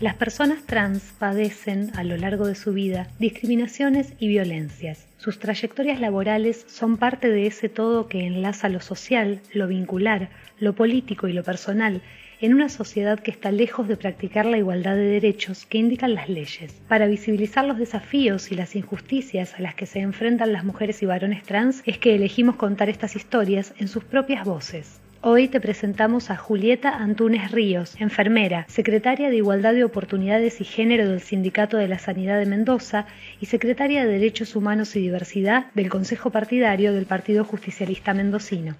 Las personas trans padecen a lo largo de su vida discriminaciones y violencias. Sus trayectorias laborales son parte de ese todo que enlaza lo social, lo vincular, lo político y lo personal en una sociedad que está lejos de practicar la igualdad de derechos que indican las leyes. Para visibilizar los desafíos y las injusticias a las que se enfrentan las mujeres y varones trans es que elegimos contar estas historias en sus propias voces. Hoy te presentamos a Julieta Antunes Ríos, enfermera, secretaria de Igualdad de Oportunidades y Género del Sindicato de la Sanidad de Mendoza y secretaria de Derechos Humanos y Diversidad del Consejo Partidario del Partido Justicialista Mendocino.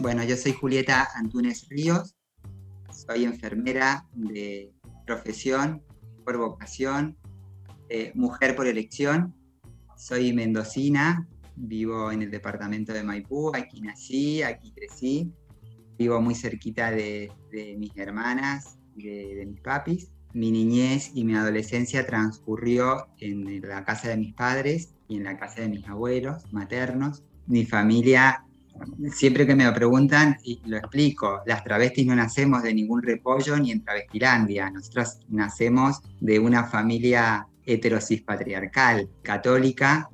Bueno, yo soy Julieta Antunes Ríos, soy enfermera de profesión, por vocación, eh, mujer por elección, soy mendocina, vivo en el departamento de Maipú, aquí nací, aquí crecí, vivo muy cerquita de, mis hermanas y de, mis papis. Mi niñez y mi adolescencia transcurrió en la casa de mis padres y en la casa de mis abuelos maternos. Mi familia, siempre que me lo preguntan, y lo explico, las travestis no nacemos de ningún repollo ni en travestilandia, nosotros nacemos de una familia heterosis patriarcal, católica,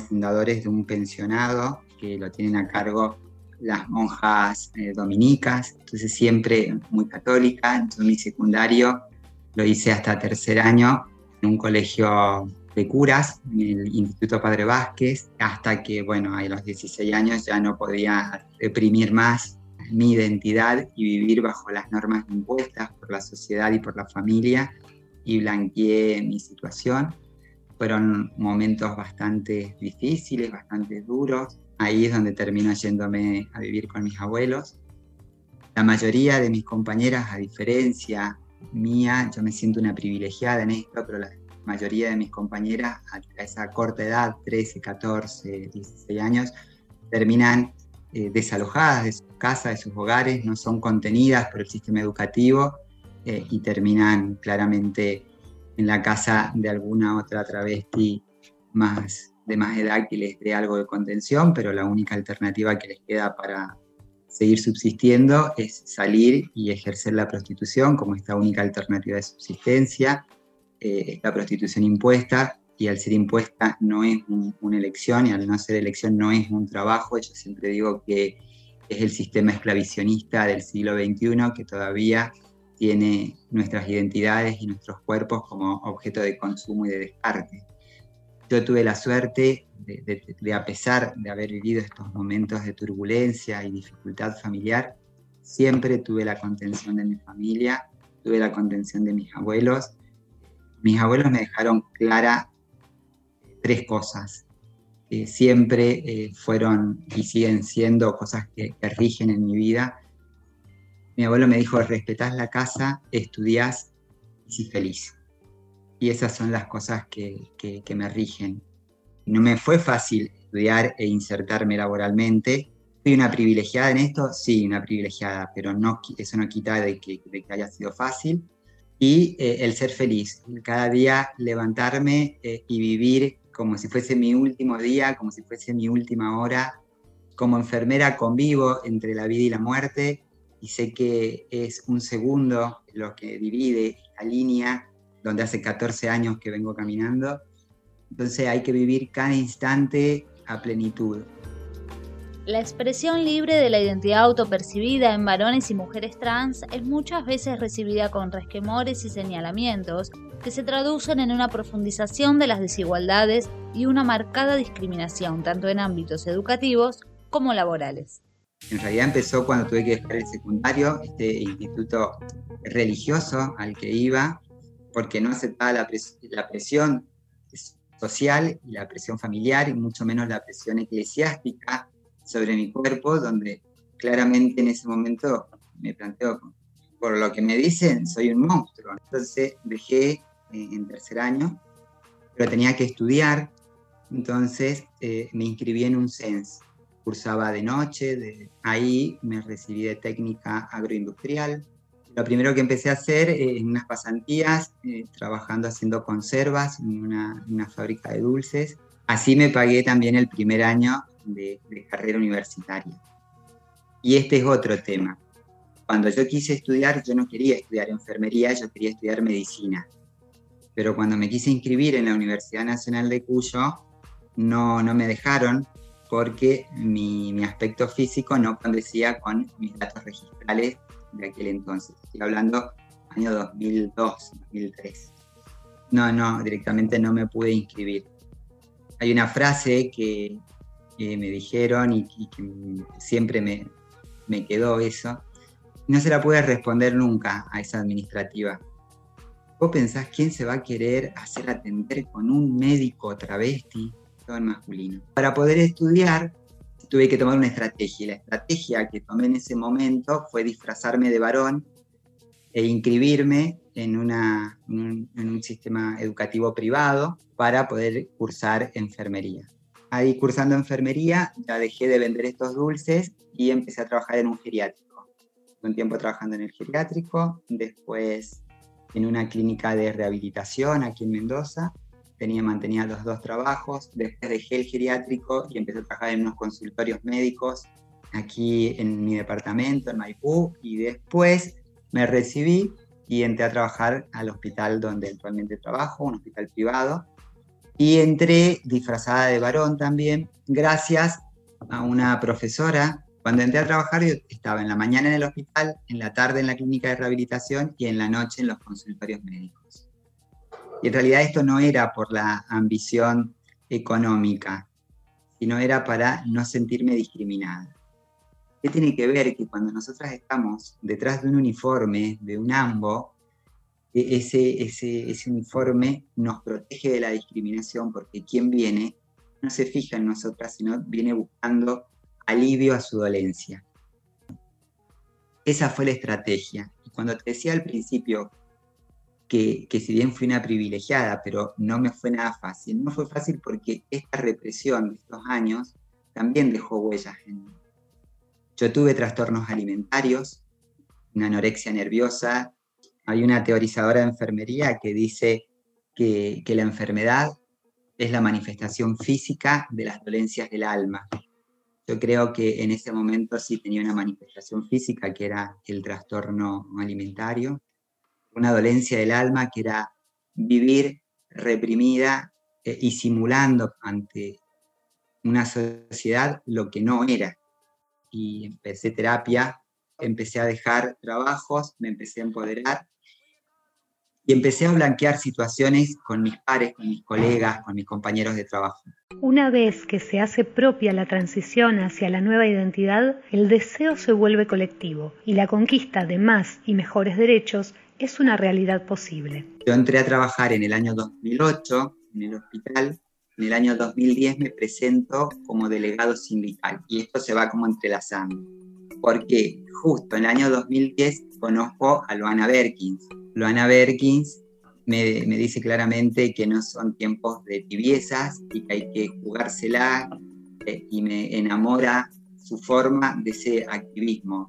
fundadores de un pensionado que lo tienen a cargo las monjas eh, dominicas, entonces siempre muy católica. Entonces mi secundario lo hice hasta tercer año en un colegio de curas, en el Instituto Padre Vázquez, hasta que, bueno, a los 16 años ya no podía reprimir más mi identidad y vivir bajo las normas impuestas por la sociedad y por la familia y blanqueé mi situación fueron momentos bastante difíciles, bastante duros. Ahí es donde termino yéndome a vivir con mis abuelos. La mayoría de mis compañeras, a diferencia mía, yo me siento una privilegiada en esto, pero la mayoría de mis compañeras a esa corta edad, 13, 14, 16 años, terminan eh, desalojadas de sus casas, de sus hogares, no son contenidas por el sistema educativo eh, y terminan claramente en la casa de alguna otra travesti más de más edad que les dé algo de contención, pero la única alternativa que les queda para seguir subsistiendo es salir y ejercer la prostitución como esta única alternativa de subsistencia. Eh, la prostitución impuesta y al ser impuesta no es una elección y al no ser elección no es un trabajo. Yo siempre digo que es el sistema esclavicionista del siglo XXI que todavía tiene nuestras identidades y nuestros cuerpos como objeto de consumo y de descarte. Yo tuve la suerte de, a pesar de haber vivido estos momentos de turbulencia y dificultad familiar, siempre tuve la contención de mi familia, tuve la contención de mis abuelos. Mis abuelos me dejaron clara eh, tres cosas. que siempre eh, fueron y siguen siendo cosas que, que rigen en mi vida mi abuelo me dijo, respetás la casa, estudiás y sos feliz. Y esas son las cosas que, me rigen. No me fue fácil estudiar e insertarme laboralmente. ¿Fui una privilegiada en esto? Sí, una privilegiada, pero no, eso no quita de que, haya sido fácil. Y eh, el ser feliz, cada día levantarme eh, y vivir como si fuese mi último día, como si fuese mi última hora. Como enfermera convivo entre la vida y la muerte y sé que es un segundo lo que divide la línea donde hace 14 años que vengo caminando. Entonces hay que vivir cada instante a plenitud. La expresión libre de la identidad autopercibida en varones y mujeres trans es muchas veces recibida con resquemores y señalamientos que se traducen en una profundización de las desigualdades y una marcada discriminación tanto en ámbitos educativos como laborales. En realidad empezó cuando tuve que dejar el secundario, este instituto religioso al que iba, porque no aceptaba la, presión social y la presión familiar, y mucho menos la presión eclesiástica sobre mi cuerpo, donde claramente en ese momento me planteo, por lo que me dicen, soy un monstruo. Entonces dejé eh, en tercer año, pero tenía que estudiar, entonces eh, me inscribí en un CENS, cursaba de noche, de, ahí me recibí de técnica agroindustrial. Lo primero que empecé a hacer eh, en unas pasantías, eh, trabajando haciendo conservas en una, fábrica de dulces. Así me pagué también el primer año de, carrera universitaria. Y este es otro tema. Cuando yo quise estudiar, yo no quería estudiar enfermería, yo quería estudiar medicina. Pero cuando me quise inscribir en la Universidad Nacional de Cuyo, no, no me dejaron porque mi, mi aspecto físico no condecía con mis datos registrales de aquel entonces. Estoy hablando año 2002, 2003. No, no, directamente no me pude inscribir. Hay una frase que, que me dijeron y, que siempre me, me quedó eso. No se la pude responder nunca a esa administrativa. ¿Vos pensás quién se va a querer hacer atender con un médico travesti, todo en masculino? Para poder estudiar, tuve que tomar una estrategia. La estrategia que tomé en ese momento fue disfrazarme de varón e inscribirme en, una, en, un, sistema educativo privado para poder cursar enfermería. Ahí cursando enfermería ya dejé de vender estos dulces y empecé a trabajar en un geriátrico. Un tiempo trabajando en el geriátrico, después en una clínica de rehabilitación aquí en Mendoza. Tenía, mantenía los dos trabajos. Después dejé el geriátrico y empecé a trabajar en unos consultorios médicos aquí en mi departamento, en Maipú. Y después me recibí y entré a trabajar al hospital donde actualmente trabajo, un hospital privado. Y entré disfrazada de varón también, gracias a una profesora. Cuando entré a trabajar yo estaba en la mañana en el hospital, en la tarde en la clínica de rehabilitación y en la noche en los consultorios médicos. Y en realidad esto no era por la ambición económica, sino era para no sentirme discriminada. ¿Qué tiene que ver que cuando nosotras estamos detrás de un uniforme, de un ambo, ese, ese, ese uniforme nos protege de la discriminación porque quien viene no se fija en nosotras, sino viene buscando alivio a su dolencia. Esa fue la estrategia. Y cuando te decía al principio que, que, si bien fui una privilegiada, pero no me fue nada fácil, no fue fácil porque esta represión de estos años también dejó huellas en mí. Yo tuve trastornos alimentarios, una anorexia nerviosa. Hay una teorizadora de enfermería que dice que, la enfermedad es la manifestación física de las dolencias del alma. Yo creo que en ese momento sí tenía una manifestación física, que era el trastorno alimentario, una dolencia del alma, que era vivir reprimida eh, y simulando ante una sociedad lo que no era y empecé terapia, empecé a dejar trabajos, me empecé a empoderar y empecé a blanquear situaciones con mis pares, con mis colegas, con mis compañeros de trabajo. Una vez que se hace propia la transición hacia la nueva identidad, el deseo se vuelve colectivo y la conquista de más y mejores derechos es una realidad posible. Yo entré a trabajar en el año 2008 en el hospital en el año 2010 me presento como delegado sindical y esto se va como entrelazando. Porque justo en el año 2010 conozco a Loana Berkins. Loana Berkins me, me dice claramente que no son tiempos de tibiezas y que hay que jugársela eh, y me enamora su forma de ese activismo.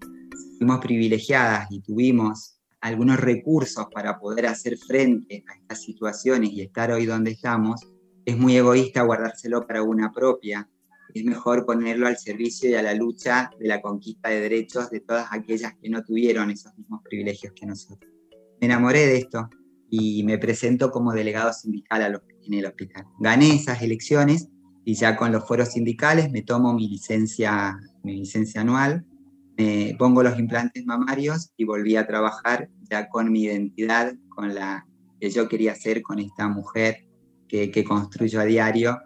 Fuimos privilegiadas y tuvimos algunos recursos para poder hacer frente a estas situaciones y estar hoy donde estamos, es muy egoísta guardárselo para una propia. Es mejor ponerlo al servicio y a la lucha de la conquista de derechos de todas aquellas que no tuvieron esos mismos privilegios que nosotros. Me enamoré de esto y me presento como delegado sindical en el hospital. Gané esas elecciones y ya con los fueros sindicales me tomo mi licencia, mi licencia anual, me pongo los implantes mamarios y volví a trabajar ya con mi identidad, con la que yo quería ser con esta mujer que, construyo a diario.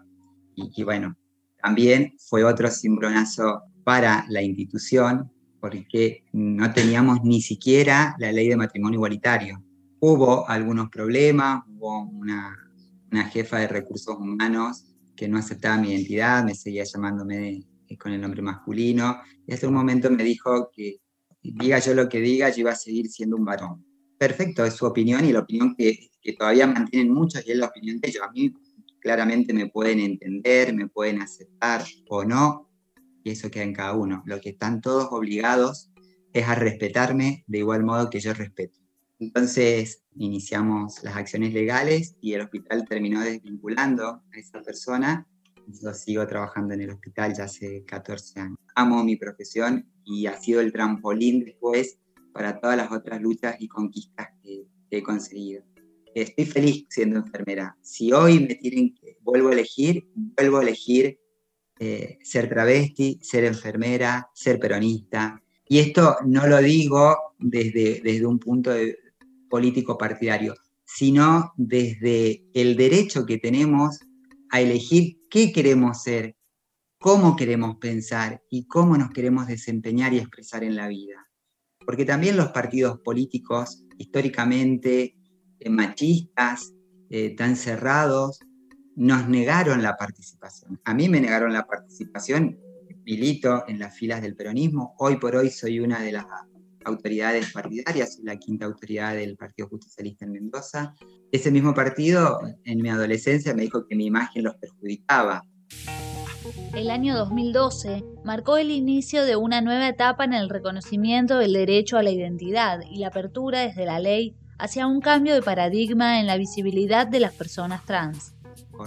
Y, bueno, también fue otro cimbronazo para la institución porque no teníamos ni siquiera la ley de matrimonio igualitario. Hubo algunos problemas, hubo una, una jefa de recursos humanos que no aceptaba mi identidad, me seguía llamándome con el nombre masculino, y hasta un momento me dijo que diga yo lo que diga, yo iba a seguir siendo un varón. Perfecto, es su opinión y la opinión que que todavía mantienen muchos y es la opinión de ellos. A mí claramente me pueden entender, me pueden aceptar o no, y eso queda en cada uno. Lo que están todos obligados es a respetarme de igual modo que yo respeto. Entonces iniciamos las acciones legales y el hospital terminó desvinculando a esa persona. Yo sigo trabajando en el hospital ya hace 14 años. Amo mi profesión y ha sido el trampolín después para todas las otras luchas y conquistas que, he conseguido. Estoy feliz siendo enfermera. Si hoy me tienen que, vuelvo a elegir, vuelvo a elegir eh, ser travesti, ser enfermera, ser peronista. Y esto no lo digo desde, desde un punto de, político partidario, sino desde el derecho que tenemos a elegir qué queremos ser, cómo queremos pensar y cómo nos queremos desempeñar y expresar en la vida. Porque también los partidos políticos, históricamente eh, machistas, eh, tan cerrados, nos negaron la participación. A mí me negaron la participación, milito en las filas del peronismo, hoy por hoy soy una de las autoridades partidarias, la quinta autoridad del Partido Justicialista en Mendoza. Ese mismo partido en mi adolescencia me dijo que mi imagen los perjudicaba. El año 2012 marcó el inicio de una nueva etapa en el reconocimiento del derecho a la identidad y la apertura desde la ley hacia un cambio de paradigma en la visibilidad de las personas trans.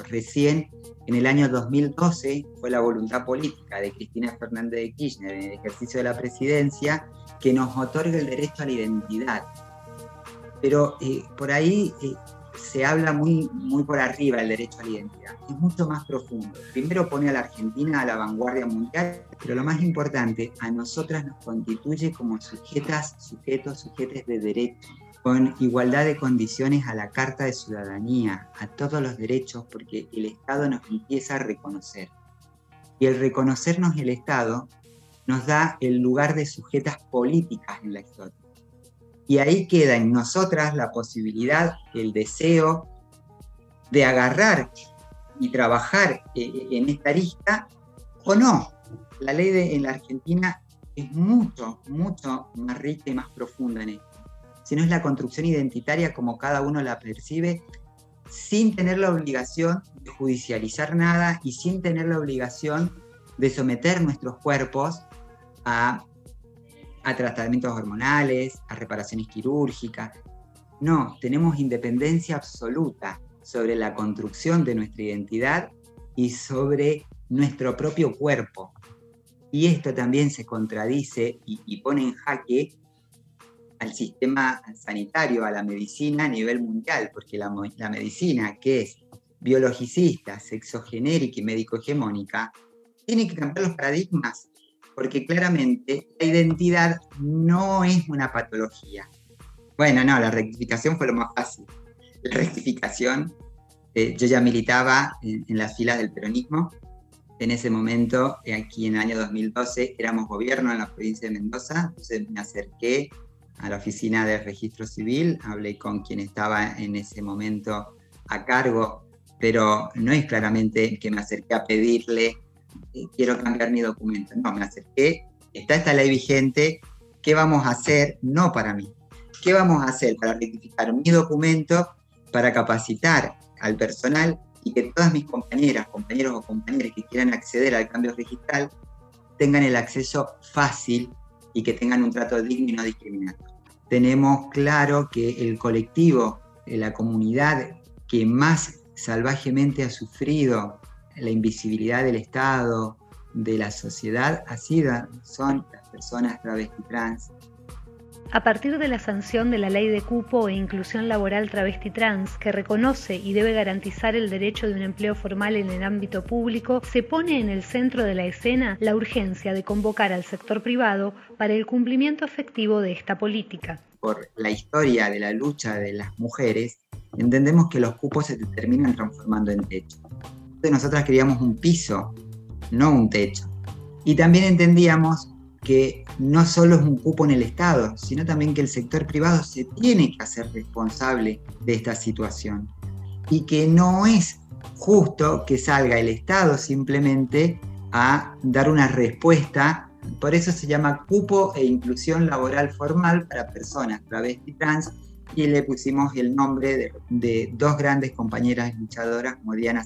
Recién en el año 2012 fue la voluntad política de Cristina Fernández de Kirchner en el ejercicio de la presidencia que nos otorga el derecho a la identidad. Pero eh, por ahí eh, se habla muy, muy por arriba el derecho a la identidad. Es mucho más profundo. Primero pone a la Argentina a la vanguardia mundial, pero lo más importante, a nosotras nos constituye como sujetas, sujetos, sujetes de derecho, con igualdad de condiciones a la Carta de Ciudadanía, a todos los derechos, porque el Estado nos empieza a reconocer. Y el reconocernos el Estado nos da el lugar de sujetas políticas en la historia. Y ahí queda en nosotras la posibilidad, el deseo de agarrar y trabajar eh, en esta lista o no. La ley de, en la Argentina es mucho, mucho más rica y más profunda en esto. Si no es la construcción identitaria como cada uno la percibe, sin tener la obligación de judicializar nada y sin tener la obligación de someter nuestros cuerpos a, tratamientos hormonales, a reparaciones quirúrgicas. No, tenemos independencia absoluta sobre la construcción de nuestra identidad y sobre nuestro propio cuerpo. Y esto también se contradice y, pone en jaque al sistema sanitario, a la medicina a nivel mundial, porque la, la medicina que es biologicista, sexogenérica y médico-hegemónica, tiene que cambiar los paradigmas porque claramente la identidad no es una patología. Bueno, no, la rectificación fue lo más fácil. La rectificación, eh, yo ya militaba en, las filas del peronismo. En ese momento, eh, aquí en el año 2012, éramos gobierno en la provincia de Mendoza, entonces me acerqué a la oficina de registro civil, hablé con quien estaba en ese momento a cargo, pero no es claramente que me acerqué a pedirle quiero cambiar mi documento. No, me acerqué, está esta ley vigente, ¿qué vamos a hacer? No para mí. ¿Qué vamos a hacer para rectificar mi documento, para capacitar al personal y que todas mis compañeras, compañeros o compañeras que quieran acceder al cambio registral tengan el acceso fácil y que tengan un trato digno y no discriminatorio? Tenemos claro que el colectivo, la comunidad que más salvajemente ha sufrido la invisibilidad del Estado, de la sociedad, así son las personas travesti trans. A partir de la sanción de la Ley de Cupo e Inclusión Laboral Travesti Trans, que reconoce y debe garantizar el derecho de un empleo formal en el ámbito público, se pone en el centro de la escena la urgencia de convocar al sector privado para el cumplimiento efectivo de esta política. Por la historia de la lucha de las mujeres, entendemos que los cupos se terminan transformando en techo nosotras queríamos un piso, no un techo. Y también entendíamos que no solo es un cupo en el Estado, sino también que el sector privado se tiene que hacer responsable de esta situación. Y que no es justo que salga el Estado simplemente a dar una respuesta. Por eso se llama cupo e inclusión laboral formal para personas travesti trans y le pusimos el nombre de, dos grandes compañeras luchadoras como Diana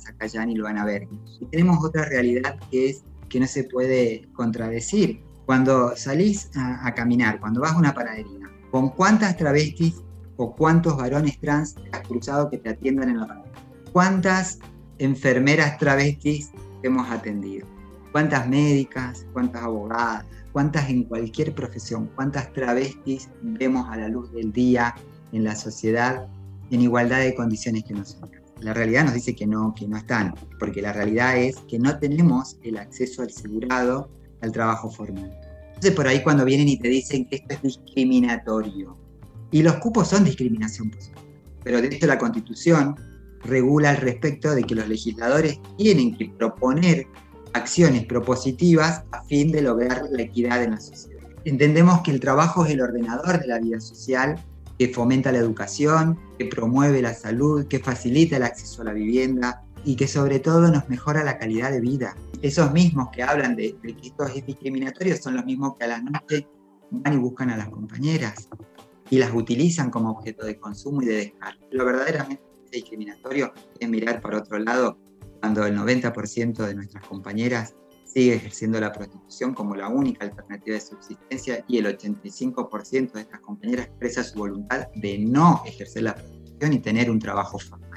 y Luana Berg. Y tenemos otra realidad que es que no se puede contradecir. Cuando salís a, caminar, cuando vas a una panadería, ¿con cuántas travestis o cuántos varones trans has cruzado que te atiendan en la panadería? ¿Cuántas enfermeras travestis hemos atendido? ¿Cuántas médicas? ¿Cuántas abogadas? cuántas en cualquier profesión, cuántas travestis vemos a la luz del día en la sociedad en igualdad de condiciones que nosotros. La realidad nos dice que no, que no están, porque la realidad es que no tenemos el acceso al asegurado al trabajo formal. Entonces por ahí cuando vienen y te dicen que esto es discriminatorio, y los cupos son discriminación posible, pero de hecho la Constitución regula al respecto de que los legisladores tienen que proponer acciones propositivas a fin de lograr la equidad en la sociedad. Entendemos que el trabajo es el ordenador de la vida social, que fomenta la educación, que promueve la salud, que facilita el acceso a la vivienda y que sobre todo nos mejora la calidad de vida. Esos mismos que hablan de, que esto es discriminatorio son los mismos que a la noche van y buscan a las compañeras y las utilizan como objeto de consumo y de descarga. Lo verdaderamente discriminatorio es mirar para otro lado cuando el 90% de nuestras compañeras sigue ejerciendo la prostitución como la única alternativa de subsistencia y el 85% de estas compañeras expresa su voluntad de no ejercer la prostitución y tener un trabajo formal.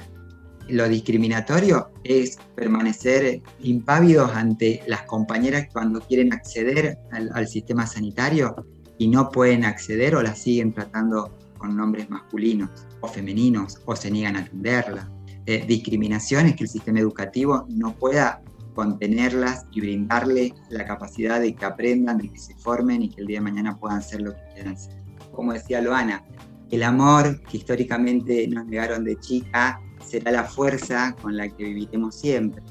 Lo discriminatorio es permanecer impávidos ante las compañeras cuando quieren acceder al, sistema sanitario y no pueden acceder o las siguen tratando con nombres masculinos o femeninos o se niegan a atenderla. Eh, discriminaciones que el sistema educativo no pueda contenerlas y brindarle la capacidad de que aprendan, de que se formen y que el día de mañana puedan ser lo que quieran ser. Como decía Loana, el amor que históricamente nos negaron de chica será la fuerza con la que viviremos siempre.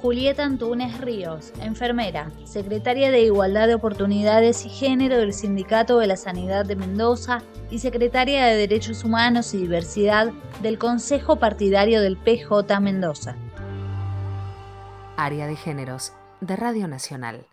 Julieta Antunes Ríos, enfermera, secretaria de Igualdad de Oportunidades y Género del Sindicato de la Sanidad de Mendoza y secretaria de Derechos Humanos y Diversidad del Consejo Partidario del PJ Mendoza. Área de Géneros de Radio Nacional.